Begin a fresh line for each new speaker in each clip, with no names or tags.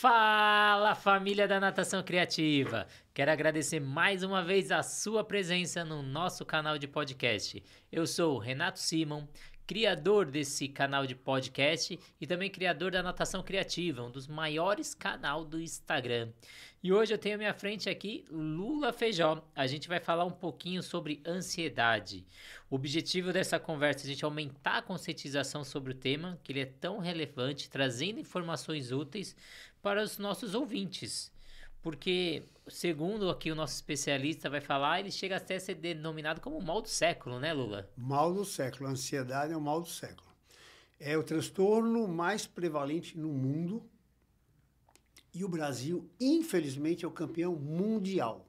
Fala família da Natação Criativa! Quero agradecer mais uma vez a sua presença no nosso canal de podcast. Eu sou Renato Simon, criador desse canal de podcast e também criador da Natação Criativa, um dos maiores canal do Instagram. E hoje eu tenho à minha frente aqui Lula Feijó. A gente vai falar um pouquinho sobre ansiedade. O objetivo dessa conversa é a gente aumentar a conscientização sobre o tema, que ele é tão relevante, trazendo informações úteis para os nossos ouvintes porque, segundo aqui o nosso especialista vai falar, ele chega até a ser denominado como mal do século, né, Lula?
Mal do século. A ansiedade é o mal do século. É o transtorno mais prevalente no mundo e o Brasil, infelizmente, é o campeão mundial.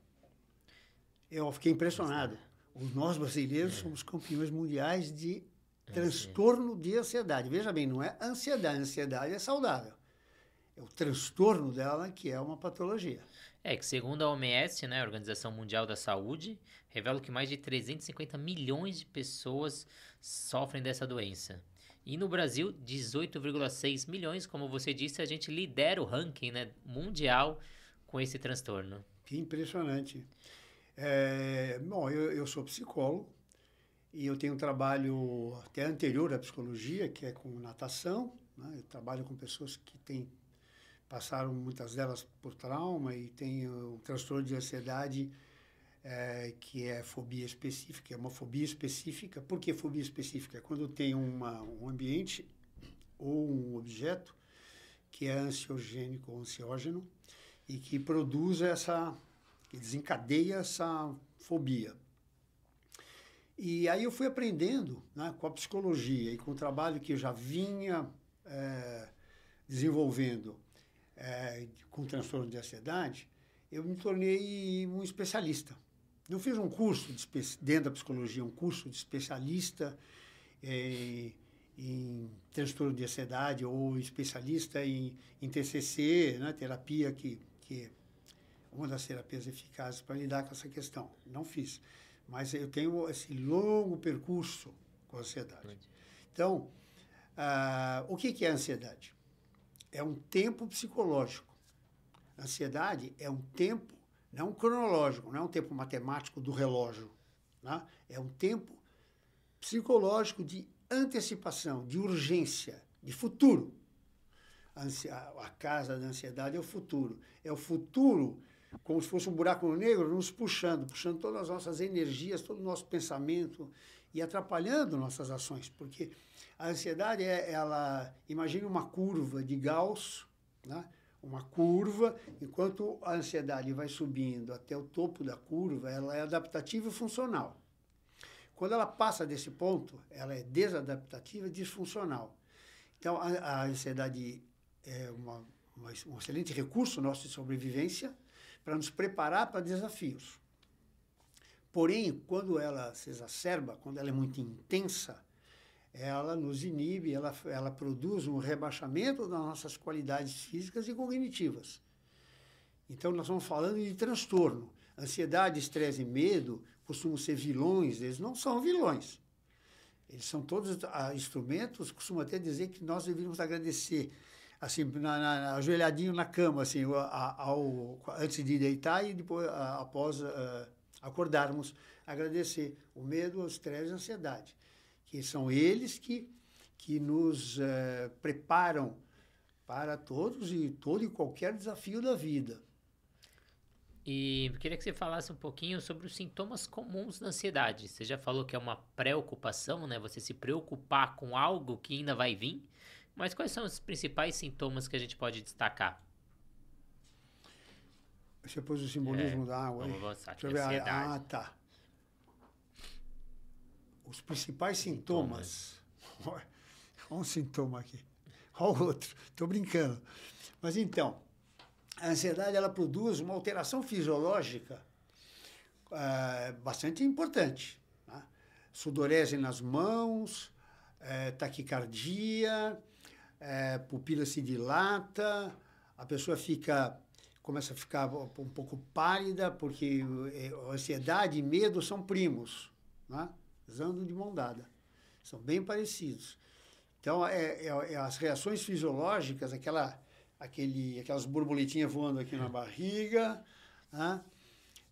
Eu fiquei impressionado. Os nós brasileiros é. somos campeões mundiais de transtorno de ansiedade. Veja bem, não é ansiedade, ansiedade é saudável é o transtorno dela que é uma patologia.
É que segundo a OMS, né, a Organização Mundial da Saúde, revela que mais de 350 milhões de pessoas sofrem dessa doença. E no Brasil, 18,6 milhões, como você disse, a gente lidera o ranking né, mundial com esse transtorno.
Que impressionante. É, bom, eu, eu sou psicólogo e eu tenho um trabalho até anterior à psicologia, que é com natação. Né? Eu trabalho com pessoas que têm passaram muitas delas por trauma e tem um transtorno de ansiedade é, que é fobia específica, é uma fobia específica. Por que fobia específica? Quando tem uma, um ambiente ou um objeto que é ansiogênico ou ansiógeno e que produz essa, que desencadeia essa fobia. E aí eu fui aprendendo né, com a psicologia e com o trabalho que eu já vinha é, desenvolvendo é, com transtorno de ansiedade, eu me tornei um especialista. Eu fiz um curso de, dentro da psicologia, um curso de especialista é, em transtorno de ansiedade ou especialista em, em TCC, né, terapia que, que é uma das terapias eficazes para lidar com essa questão. Não fiz, mas eu tenho esse longo percurso com a ansiedade. Então, ah, o que, que é ansiedade? É um tempo psicológico. ansiedade é um tempo, não cronológico, não é um tempo matemático do relógio. Né? É um tempo psicológico de antecipação, de urgência, de futuro. A, casa da ansiedade é o futuro. É o futuro como se fosse um buraco negro nos puxando, puxando todas as nossas energias, todo o nosso pensamento e atrapalhando nossas ações, porque a ansiedade é, ela, imagine uma curva de Gauss, né? uma curva, enquanto a ansiedade vai subindo até o topo da curva, ela é adaptativa e funcional. Quando ela passa desse ponto, ela é desadaptativa e disfuncional. Então, a, a ansiedade é uma, uma, um excelente recurso nosso de sobrevivência para nos preparar para desafios. Porém, quando ela se exacerba, quando ela é muito intensa, ela nos inibe, ela, ela produz um rebaixamento das nossas qualidades físicas e cognitivas. Então, nós estamos falando de transtorno. Ansiedade, estresse e medo costumam ser vilões, eles não são vilões. Eles são todos ah, instrumentos, costumo até dizer que nós deveríamos agradecer, assim, na, na, ajoelhadinho na cama, assim, ao, antes de deitar e depois, após uh, acordarmos, agradecer o medo, o estresse e a ansiedade que são eles que, que nos uh, preparam para todos e todo e qualquer desafio da vida.
E queria que você falasse um pouquinho sobre os sintomas comuns da ansiedade. Você já falou que é uma preocupação, né? Você se preocupar com algo que ainda vai vir. Mas quais são os principais sintomas que a gente pode destacar?
Você pôs o simbolismo é, da água
avançar, Deixa eu ver.
Ah, tá os principais sintomas. sintomas. Olha um sintoma aqui. Olha o outro. Estou brincando. Mas então, a ansiedade ela produz uma alteração fisiológica é, bastante importante. Né? Sudorese nas mãos, é, taquicardia, é, pupila se dilata, a pessoa fica começa a ficar um pouco pálida, porque ansiedade e medo são primos. Né? andam de mão dada. São bem parecidos. Então, é, é, é as reações fisiológicas, aquela, aquele, aquelas borboletinhas voando aqui na barriga, né?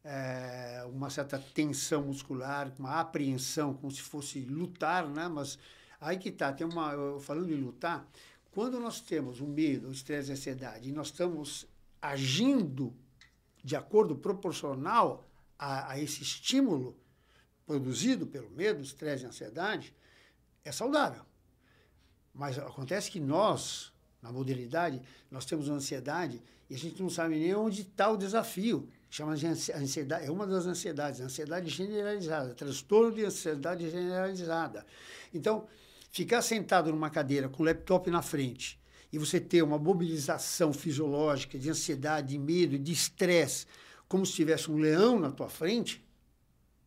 é, uma certa tensão muscular, uma apreensão, como se fosse lutar, né? Mas aí que tá, tem uma, falando em lutar, quando nós temos o medo, o estresse a ansiedade, e nós estamos agindo de acordo proporcional a, a esse estímulo produzido pelo medo, estresse e ansiedade, é saudável. Mas acontece que nós, na modernidade, nós temos ansiedade e a gente não sabe nem onde está o desafio. Chama de ansiedade, é uma das ansiedades, ansiedade generalizada, transtorno de ansiedade generalizada. Então, ficar sentado numa cadeira com o laptop na frente e você ter uma mobilização fisiológica de ansiedade, de medo, de estresse, como se tivesse um leão na tua frente,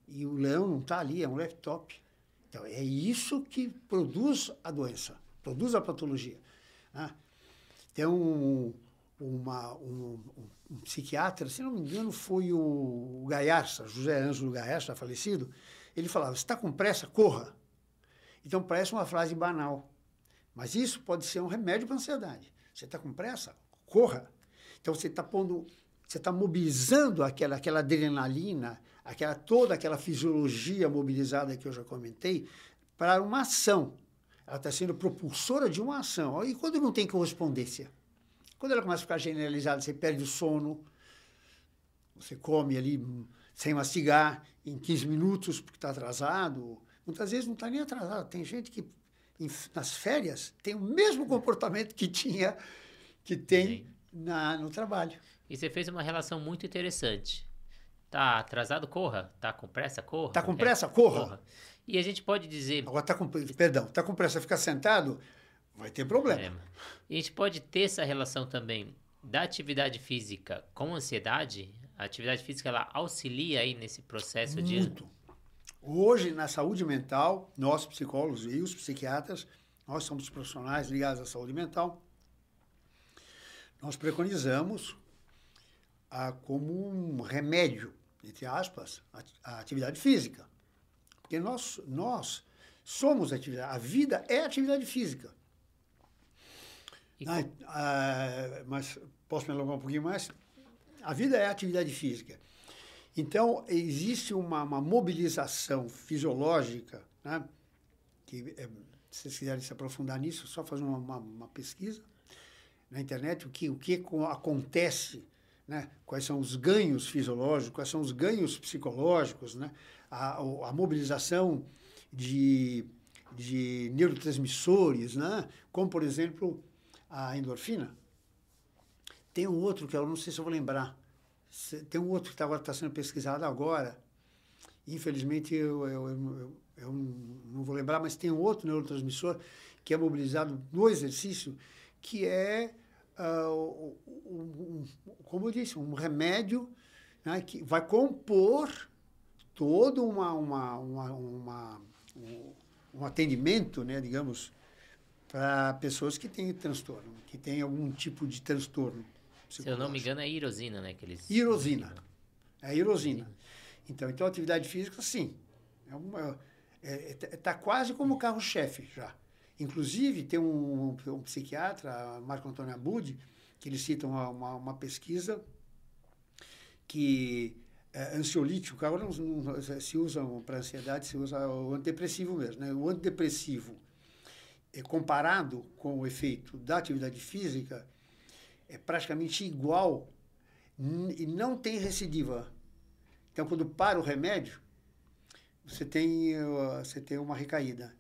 e o leão não está ali, é um laptop. Então, é isso que produz a doença, produz a patologia. Né? Tem um, uma, um, um, psiquiatra, se não me engano, foi o Gaiarsa, José Ângelo Gaiarsa, falecido, ele falava, está com pressa, corra. Então, parece uma frase banal, mas isso pode ser um remédio para a ansiedade. Você está com pressa? Corra. Então, você está pondo, você está mobilizando aquela, aquela adrenalina, aquela toda aquela fisiologia mobilizada que eu já comentei, para uma ação. Ela está sendo propulsora de uma ação. E quando não tem correspondência? Quando ela começa a ficar generalizada, você perde o sono, você come ali sem mastigar, em 15 minutos, porque está atrasado. Muitas vezes não está nem atrasado. Tem gente que nas férias tem o mesmo comportamento que tinha, que tem na, no trabalho.
E você fez uma relação muito interessante. Tá atrasado, corra. Tá com pressa, corra.
Tá com pressa, corra. corra.
E a gente pode dizer.
Agora tá com. Perdão, tá com pressa ficar sentado, vai ter problema. É.
E a gente pode ter essa relação também da atividade física com ansiedade. A atividade física ela auxilia aí nesse processo
Muito.
de.
Hoje, na saúde mental, nós psicólogos e os psiquiatras, nós somos profissionais ligados à saúde mental, nós preconizamos a, como um remédio, entre aspas, a, a atividade física. Porque nós, nós somos atividade, a vida é atividade física. Ah, ah, mas posso me alongar um pouquinho mais? A vida é atividade física. Então, existe uma, uma mobilização fisiológica, né? que, é, se vocês quiserem se aprofundar nisso, só fazer uma, uma, uma, pesquisa na internet, o que, o que acontece, né? quais são os ganhos fisiológicos, quais são os ganhos psicológicos, né? a, a mobilização de, de neurotransmissores, né? como, por exemplo, a endorfina. Tem um outro que eu não sei se eu vou lembrar, tem um outro que está tá sendo pesquisado agora. Infelizmente, eu, eu, eu, eu, não vou lembrar, mas tem um outro neurotransmissor que é mobilizado no exercício, que é, uh, um, um, como eu disse, um remédio né, que vai compor todo uma, uma, uma, uma um, um atendimento, né, digamos, para pessoas que têm transtorno, que têm algum tipo de transtorno.
Se eu não me engano, é irosina, né? Que eles...
Irosina. É irosina. Então, então, atividade física, sim. É uma, é, é, tá quase como carro-chefe já. Inclusive, tem um, um, psiquiatra, Marco Antônio Abud, que ele cita uma, uma, uma pesquisa que é, ansiolítico, agora não, não, se usa para ansiedade, se usa o antidepressivo mesmo. Né? O antidepressivo, é, comparado com o efeito da atividade física, é praticamente igual e não tem recidiva. Então, quando para o remédio, você tem, você tem uma recaída.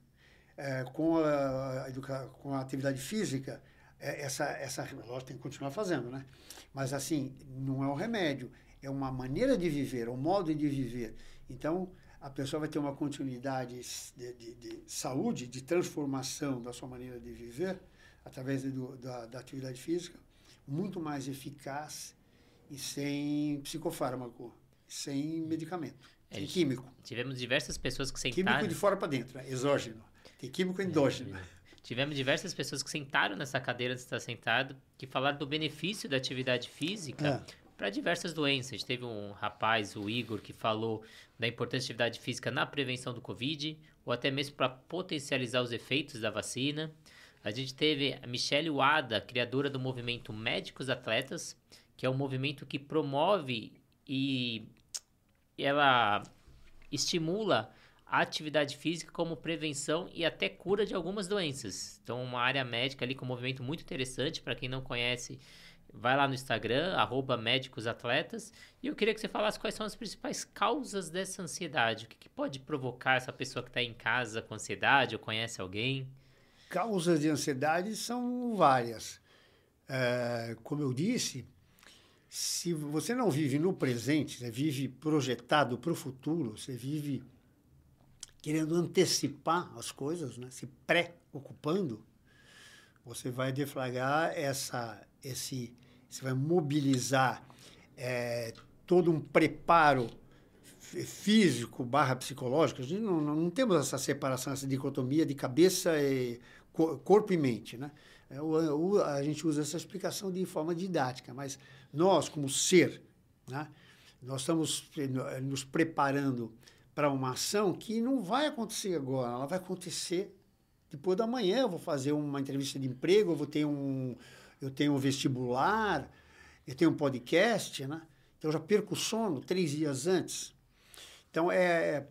É, com, a, a, com a atividade física, é, essa, essa, lógico, tem que continuar fazendo, né? Mas, assim, não é um remédio, é uma maneira de viver, é um modo de viver. Então, a pessoa vai ter uma continuidade de, de, de saúde, de transformação da sua maneira de viver, através do, da, da atividade física, muito mais eficaz e sem psicofármaco, sem medicamento, é, sem químico.
Tivemos diversas pessoas que sentaram...
Químico de fora para dentro, né? exógeno. Tem químico é, endógeno. É,
tivemos diversas pessoas que sentaram nessa cadeira de estar sentado, que falaram do benefício da atividade física é. para diversas doenças. Teve um rapaz, o Igor, que falou da importância da atividade física na prevenção do Covid, ou até mesmo para potencializar os efeitos da vacina. A gente teve a Michelle Wada, criadora do movimento Médicos Atletas, que é um movimento que promove e ela estimula a atividade física como prevenção e até cura de algumas doenças. Então, uma área médica ali com um movimento muito interessante. Para quem não conhece, vai lá no Instagram, arroba médicos atletas. E eu queria que você falasse quais são as principais causas dessa ansiedade. O que, que pode provocar essa pessoa que está em casa com ansiedade ou conhece alguém?
Causas de ansiedade são várias. É, como eu disse, se você não vive no presente, você vive projetado para o futuro, você vive querendo antecipar as coisas, né? se pré-ocupando, você vai deflagrar essa, esse, você vai mobilizar é, todo um preparo físico barra psicológico. A gente não, não, não, temos essa separação, essa dicotomia de cabeça e corpo e mente, né? É, a gente usa essa explicação de forma didática, mas nós, como ser, né? nós estamos nos preparando para uma ação que não vai acontecer agora, ela vai acontecer depois da manhã. Eu vou fazer uma entrevista de emprego, eu vou ter um, eu tenho um vestibular, eu tenho um podcast, né? Então eu já perco o sono três dias antes. Então é,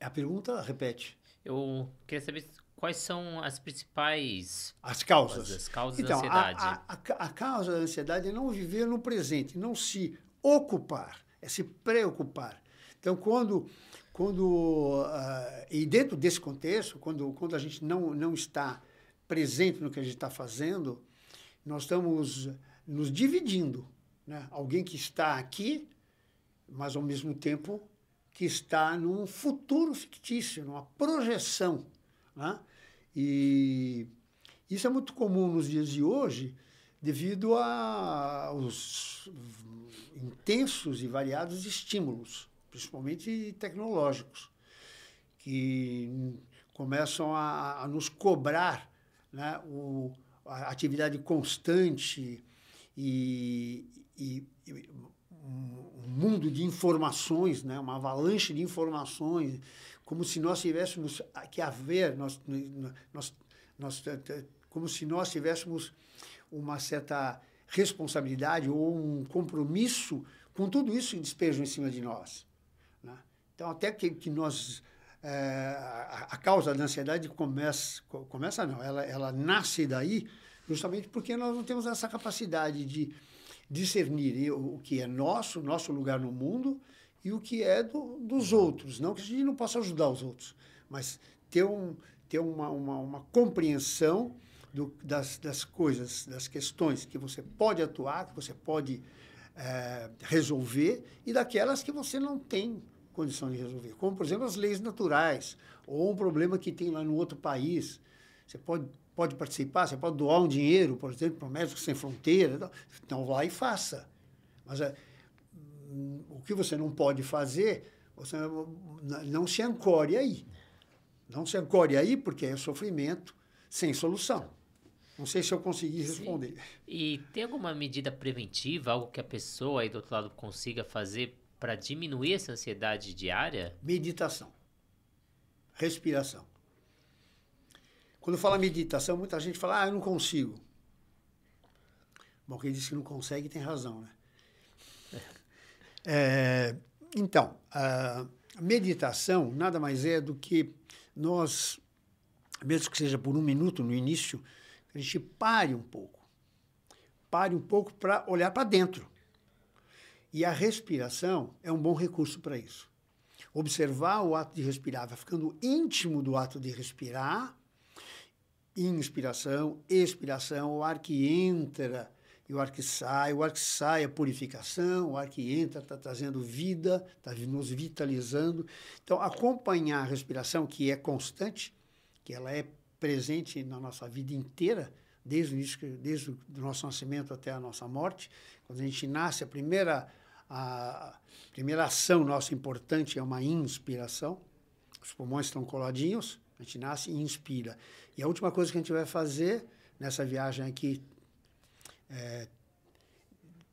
é a pergunta repete.
Eu queria saber quais são as principais
as causas,
as causas
então,
da ansiedade.
A, a, a causa da ansiedade é não viver no presente, não se ocupar, é se preocupar. Então, quando, quando uh, e dentro desse contexto, quando, quando a gente não, não está presente no que a gente está fazendo, nós estamos nos dividindo. Né? Alguém que está aqui, mas ao mesmo tempo que está num futuro fictício, numa projeção. Né? E isso é muito comum nos dias de hoje, devido aos intensos e variados estímulos principalmente tecnológicos, que começam a, a nos cobrar né, o, a atividade constante e, e, e, um mundo de informações, né, uma avalanche de informações, como se nós tivéssemos que haver, nós, nós, nós, como se nós tivéssemos uma certa responsabilidade ou um compromisso com tudo isso que despejam em cima de nós. Então, até que, que nós. É, a, a, causa da ansiedade começa. Começa não, ela, ela nasce daí justamente porque nós não temos essa capacidade de discernir o que é nosso, nosso lugar no mundo, e o que é do, dos outros. Não que a gente não possa ajudar os outros, mas ter, um, ter uma, uma, uma compreensão do, das, das coisas, das questões que você pode atuar, que você pode é, resolver, e daquelas que você não tem condição de resolver. Como, por exemplo, as leis naturais, ou um problema que tem lá no outro país. Você pode, pode participar, você pode doar um dinheiro, por exemplo, para o Médico Sem Fronteira. Então, vá e faça. Mas é, o que você não pode fazer, você não se ancore aí. Não se ancore aí, porque é sofrimento sem solução. Não sei se eu consegui responder. Sim.
E tem alguma medida preventiva, algo que a pessoa aí do outro lado consiga fazer para diminuir essa ansiedade diária?
Meditação. Respiração. Quando fala meditação, muita gente fala, ah, eu não consigo. Bom, quem disse que não consegue tem razão, né? É, então, a meditação nada mais é do que nós, mesmo que seja por um minuto no início, a gente pare um pouco. Pare um pouco para olhar para dentro. E a respiração é um bom recurso para isso. Observar o ato de respirar, vai ficando íntimo do ato de respirar, inspiração, expiração, o ar que entra e o ar que sai, o ar que sai é purificação, o ar que entra está trazendo vida, está nos vitalizando. Então, acompanhar a respiração, que é constante, que ela é presente na nossa vida inteira, desde o, início, desde o nosso nascimento até a nossa morte. Quando a gente nasce, a primeira a primeira ação nossa importante é uma inspiração. Os pulmões estão coladinhos, a gente nasce e inspira. E a última coisa que a gente vai fazer nessa viagem aqui é,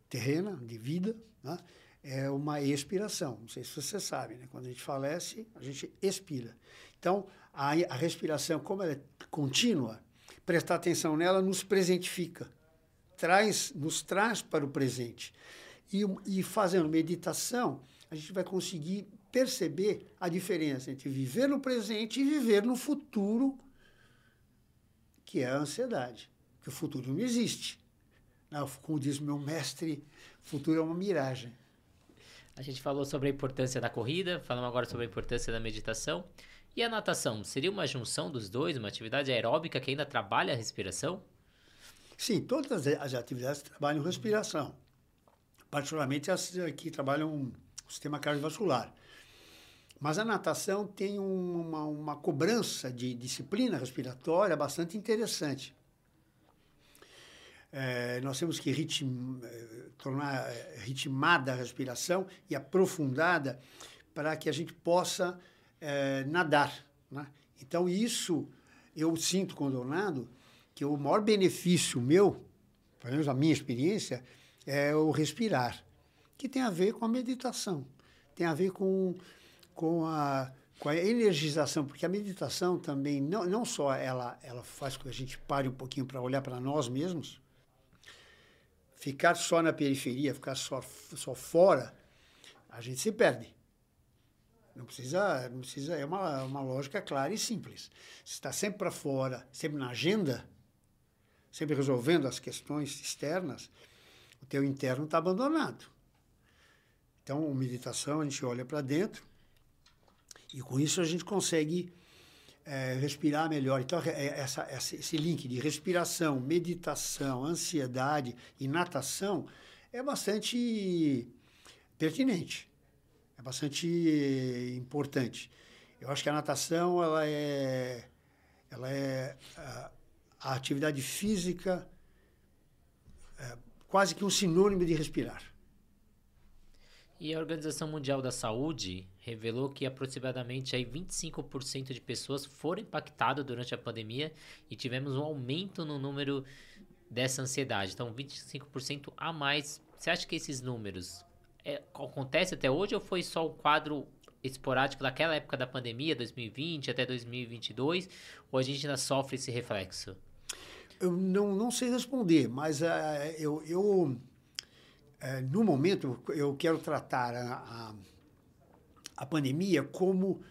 terrena, de vida, né, é uma expiração. Não sei se você sabe, né? quando a gente falece, a gente expira. Então, a, a respiração, como ela é contínua, prestar atenção nela nos presentifica, traz, nos traz para o presente. E, e fazendo meditação, a gente vai conseguir perceber a diferença entre viver no presente e viver no futuro, que é a ansiedade. Que o futuro não existe. Não, como diz meu mestre, o futuro é uma miragem.
A gente falou sobre a importância da corrida, falamos agora sobre a importância da meditação. E a natação? Seria uma junção dos dois, uma atividade aeróbica que ainda trabalha a respiração?
Sim, todas as atividades trabalham respiração, particularmente as que trabalham o sistema cardiovascular. Mas a natação tem uma, uma cobrança de disciplina respiratória bastante interessante. É, nós temos que ritm, é, tornar é, ritmada a respiração e aprofundada para que a gente possa é, nadar. Né? Então, isso eu sinto quando eu nado, que o maior benefício meu, pelo menos a minha experiência, é o respirar, que tem a ver com a meditação, tem a ver com, com, a, com a energização, porque a meditação também, não, não só ela, ela faz com que a gente pare um pouquinho para olhar para nós mesmos, ficar só na periferia, ficar só, só fora, a gente se perde. Não precisa, não precisa, é uma, uma lógica clara e simples. Se está sempre para fora, sempre na agenda, sempre resolvendo as questões externas, o teu interno está abandonado. Então, meditação, a gente olha para dentro e com isso a gente consegue é, respirar melhor. Então, é, essa, esse link de respiração, meditação, ansiedade e natação é bastante pertinente, é bastante importante. Eu acho que a natação ela é, ela é a, a atividade física é, quase que um sinônimo de respirar.
E a Organização Mundial da Saúde revelou que aproximadamente aí 25% de pessoas foram impactadas durante a pandemia e tivemos um aumento no número dessa ansiedade. Então, 25% a mais. Você acha que esses números é, acontece até hoje ou foi só o quadro esporádico daquela época da pandemia, 2020 até 2022, ou a gente ainda sofre esse reflexo?
Eu não, não sei responder, mas uh, eu, eu uh, no momento eu quero tratar a, a a pandemia como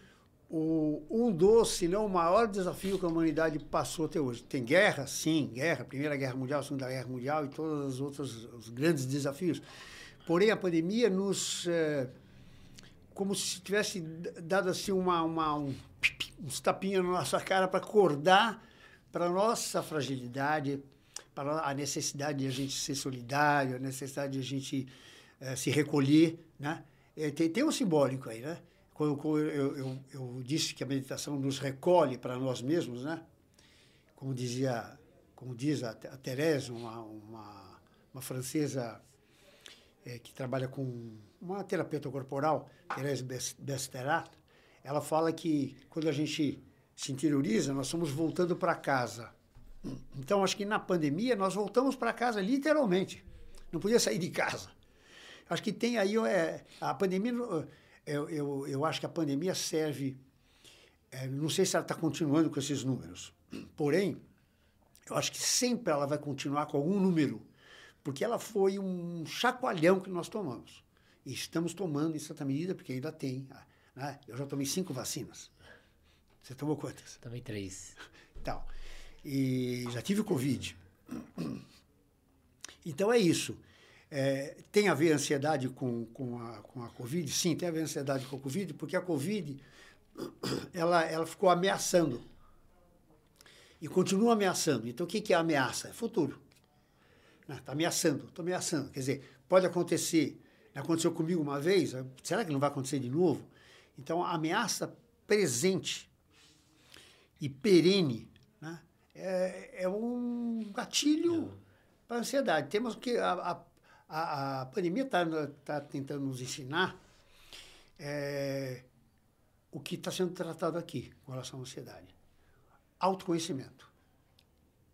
o, um dos, se não o maior desafio que a humanidade passou até hoje. Tem guerra, sim, guerra, Primeira Guerra Mundial, Segunda Guerra Mundial e todos os outros os grandes desafios. Porém, a pandemia nos. É, como se tivesse dado assim uma, uma, um, uns tapinhos na nossa cara para acordar para a nossa fragilidade, para a necessidade de a gente ser solidário, a necessidade de a gente é, se recolher, né? É, tem, tem um simbólico aí, né? Quando, quando eu, eu, eu, disse que a meditação nos recolhe para nós mesmos, né? Como dizia, como diz a, a Thérèse, uma, uma, uma francesa é, que trabalha com uma terapeuta corporal, Thérèse Besterat, ela fala que quando a gente se interioriza, nós estamos voltando para casa. Então, acho que na pandemia nós voltamos para casa literalmente. Não podia sair de casa. Acho que tem aí é, a pandemia. Eu, eu, eu acho que a pandemia serve. É, não sei se ela está continuando com esses números. Porém, eu acho que sempre ela vai continuar com algum número, porque ela foi um chacoalhão que nós tomamos. E estamos tomando em certa medida, porque ainda tem. Né? Eu já tomei cinco vacinas. Você tomou quantas?
Tomei três.
Então, e já tive o Covid. Então é isso. É, tem a ver a ansiedade com, com, a, com a Covid? Sim, tem a ver a ansiedade com a Covid, porque a Covid ela, ela ficou ameaçando. E continua ameaçando. Então, o que, que é ameaça? É futuro. Está né? ameaçando, estou ameaçando. Quer dizer, pode acontecer. Aconteceu comigo uma vez, será que não vai acontecer de novo? Então, a ameaça presente e perene né, é, é um gatilho para a ansiedade. Temos que. A, a, a, a pandemia está tá tentando nos ensinar é, o que está sendo tratado aqui com relação à ansiedade. Autoconhecimento.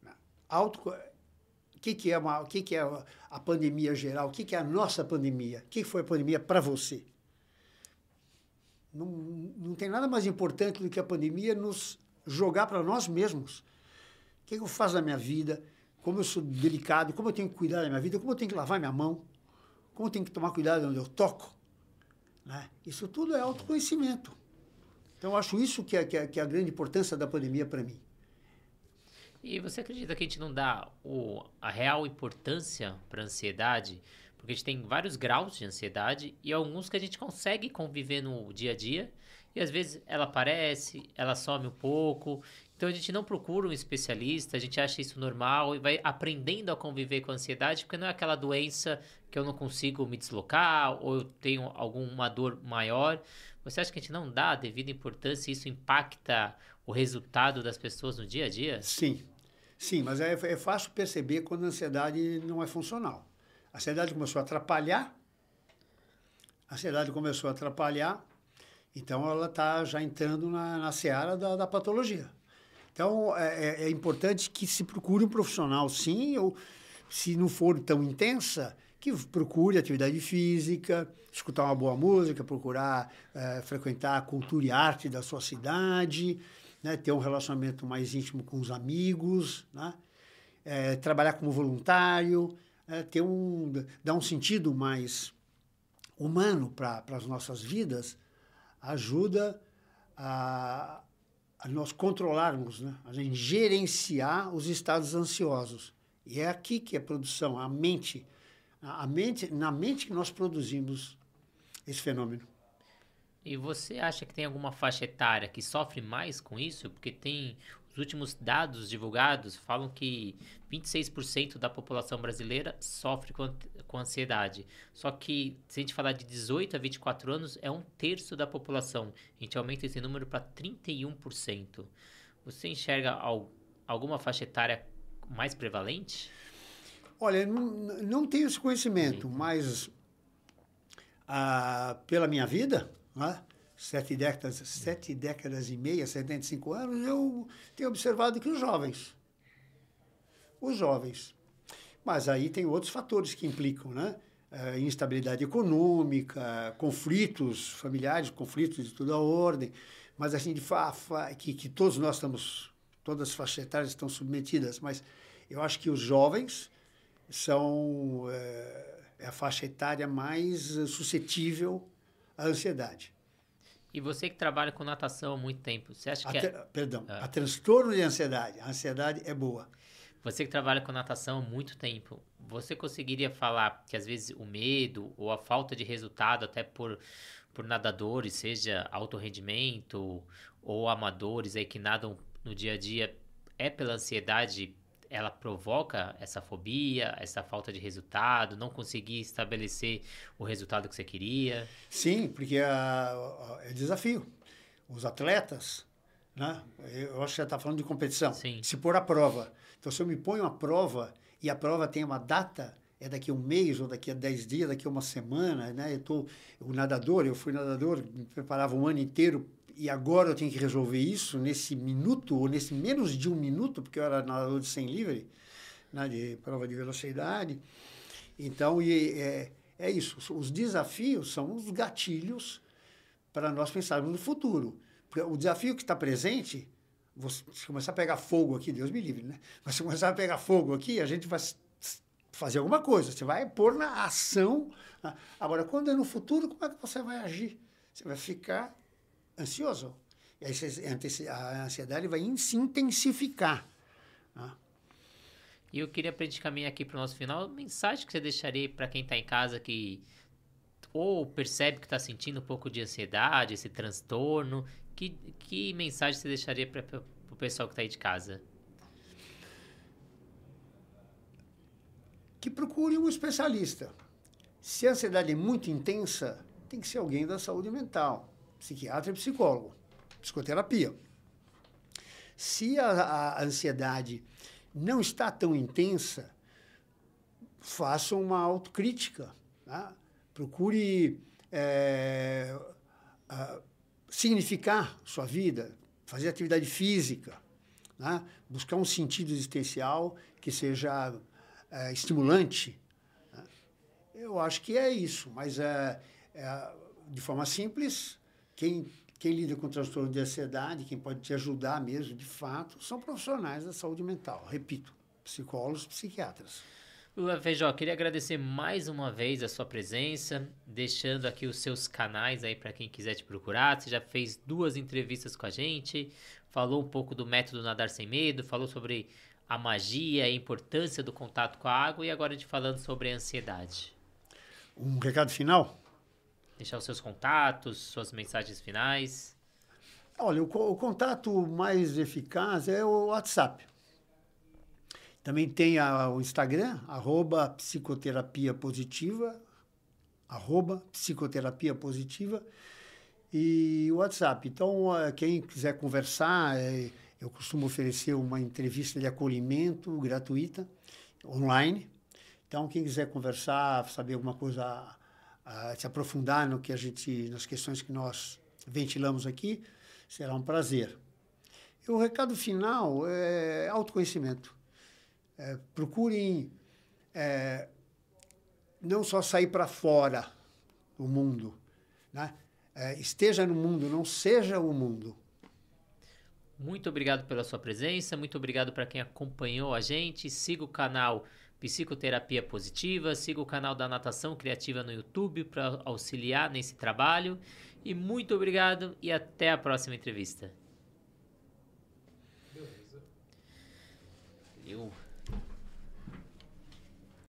Né? Auto, o que, que, é, uma, o que, que é a pandemia geral? O que, que é a nossa pandemia? O que foi a pandemia para você? Não, não tem nada mais importante do que a pandemia nos jogar para nós mesmos O que, que eu faço na minha vida? Como eu sou delicado? Como eu tenho que cuidar da minha vida? Como eu tenho que lavar minha mão? Como eu tenho que tomar cuidado onde eu toco? Né? Isso tudo é autoconhecimento. Então, eu acho isso que é, que é, que é a grande importância da pandemia para mim.
E você acredita que a gente não dá o, a real importância para a ansiedade? Porque a gente tem vários graus de ansiedade e alguns que a gente consegue conviver no dia a dia. E às vezes ela aparece, ela some um pouco. Então a gente não procura um especialista, a gente acha isso normal e vai aprendendo a conviver com a ansiedade, porque não é aquela doença que eu não consigo me deslocar ou eu tenho alguma dor maior. Você acha que a gente não dá a devida importância e isso impacta o resultado das pessoas no dia a dia?
Sim, sim, mas é, é fácil perceber quando a ansiedade não é funcional. A ansiedade começou a atrapalhar, a ansiedade começou a atrapalhar, então ela está já entrando na, na seara da, da patologia. Então é, é, é, importante que se procure um profissional, sim, ou se não for tão intensa, que procure atividade física, escutar uma boa música, procurar é, frequentar a cultura e arte da sua cidade, né, ter um relacionamento mais íntimo com os amigos, né, é, trabalhar como voluntário, é, ter um, dar um sentido mais humano para as nossas vidas, ajuda a, nós controlarmos, né? a gente gerenciar os estados ansiosos. E é aqui que a produção, a mente, a mente, na mente que nós produzimos esse fenômeno.
E você acha que tem alguma faixa etária que sofre mais com isso? Porque tem os últimos dados divulgados falam que 26% da população brasileira sofre com, ansiedade. Só que, se a gente falar de 18 a 24 anos, é um terço da população. A gente aumenta esse número para 31%. Você enxerga al, alguma faixa etária mais prevalente?
Olha, não, não tenho esse conhecimento, Sim. mas ah, pela minha vida, né, sete décadas, sete décadas e meia, 75 anos, eu tenho observado que os jovens, os jovens, mas aí tem outros fatores que implicam, né? Uh, instabilidade econômica, conflitos familiares, conflitos de toda a ordem, mas assim, de fa, fa que, que todos nós estamos, todas as faixas etárias estão submetidas, mas eu acho que os jovens são é a faixa etária mais suscetível à ansiedade.
E você que trabalha com natação há muito tempo, você acha que...
A, é... Perdão, ah. a transtorno de ansiedade. A ansiedade é boa.
Você que trabalha com natação há muito tempo, você conseguiria falar que às vezes o medo ou a falta de resultado, até por, por nadadores, seja alto rendimento ou amadores aí que nadam no dia a dia, é pela ansiedade ela provoca essa fobia, essa falta de resultado, não conseguir estabelecer o resultado que você queria?
Sim, porque é, é desafio. Os atletas, né? eu acho que você está falando de competição,
Sim.
se pôr à prova. Então, se eu me ponho à prova e a prova tem uma data, é daqui a um mês ou daqui a dez dias, daqui a uma semana, né? Eu tô, o nadador, eu fui nadador, me preparava um ano inteiro e agora eu tenho que resolver isso nesse minuto, ou nesse menos de um minuto, porque eu era nadador de 100 livre, né, de prova de velocidade. Então, e, é, é isso. Os desafios são os gatilhos para nós pensarmos no futuro. O desafio que está presente, você começar a pegar fogo aqui, Deus me livre, né? Mas se começar a pegar fogo aqui, a gente vai fazer alguma coisa, você vai pôr na ação. Agora, quando é no futuro, como é que você vai agir? Você vai ficar ansioso. E aí a ansiedade vai se intensificar. Né?
E eu queria, para a gente caminhar aqui para o nosso final, mensagem que você deixaria para quem está em casa que ou percebe que está sentindo um pouco de ansiedade, esse transtorno. Que, que mensagem você deixaria para o pessoal que está aí de casa?
Que procure um especialista. Se a ansiedade é muito intensa, tem que ser alguém da saúde mental psiquiatra e psicólogo, psicoterapia. Se a, a ansiedade não está tão intensa, faça uma autocrítica. Tá? Procure é, significar sua vida, fazer atividade física, né? buscar um sentido existencial que seja é, estimulante. Né? Eu acho que é isso, mas é, é de forma simples, quem quem lida com transtorno de ansiedade, quem pode te ajudar mesmo, de fato, são profissionais da saúde mental. Repito, psicólogos, psiquiatras.
Lula Feijó, queria agradecer mais uma vez a sua presença, deixando aqui os seus canais aí para quem quiser te procurar. Você já fez duas entrevistas com a gente, falou um pouco do método Nadar Sem Medo, falou sobre a magia, a importância do contato com a água e agora a gente falando sobre a ansiedade.
Um recado final?
Deixar os seus contatos, suas mensagens finais.
Olha, o, o contato mais eficaz é o WhatsApp. Também tem a, o Instagram, arroba psicoterapia positiva, arroba psicoterapia positiva, e o WhatsApp. Então, eh, quem quiser conversar, eh, eu costumo oferecer uma entrevista de acolhimento gratuita, online. Então, quem quiser conversar, saber alguma coisa, se aprofundar no que a gente, nas questões que nós ventilamos aqui, será um prazer. E o recado final é autoconhecimento. É, procurem é, não só sair para fora do mundo, né? É, esteja no mundo, não seja o mundo.
Muito obrigado pela sua presença, muito obrigado para quem acompanhou a gente. Siga o canal Psicoterapia Positiva, siga o canal da Natação Criativa no YouTube para auxiliar nesse trabalho. E muito obrigado e até a próxima entrevista. Beleza. Valeu.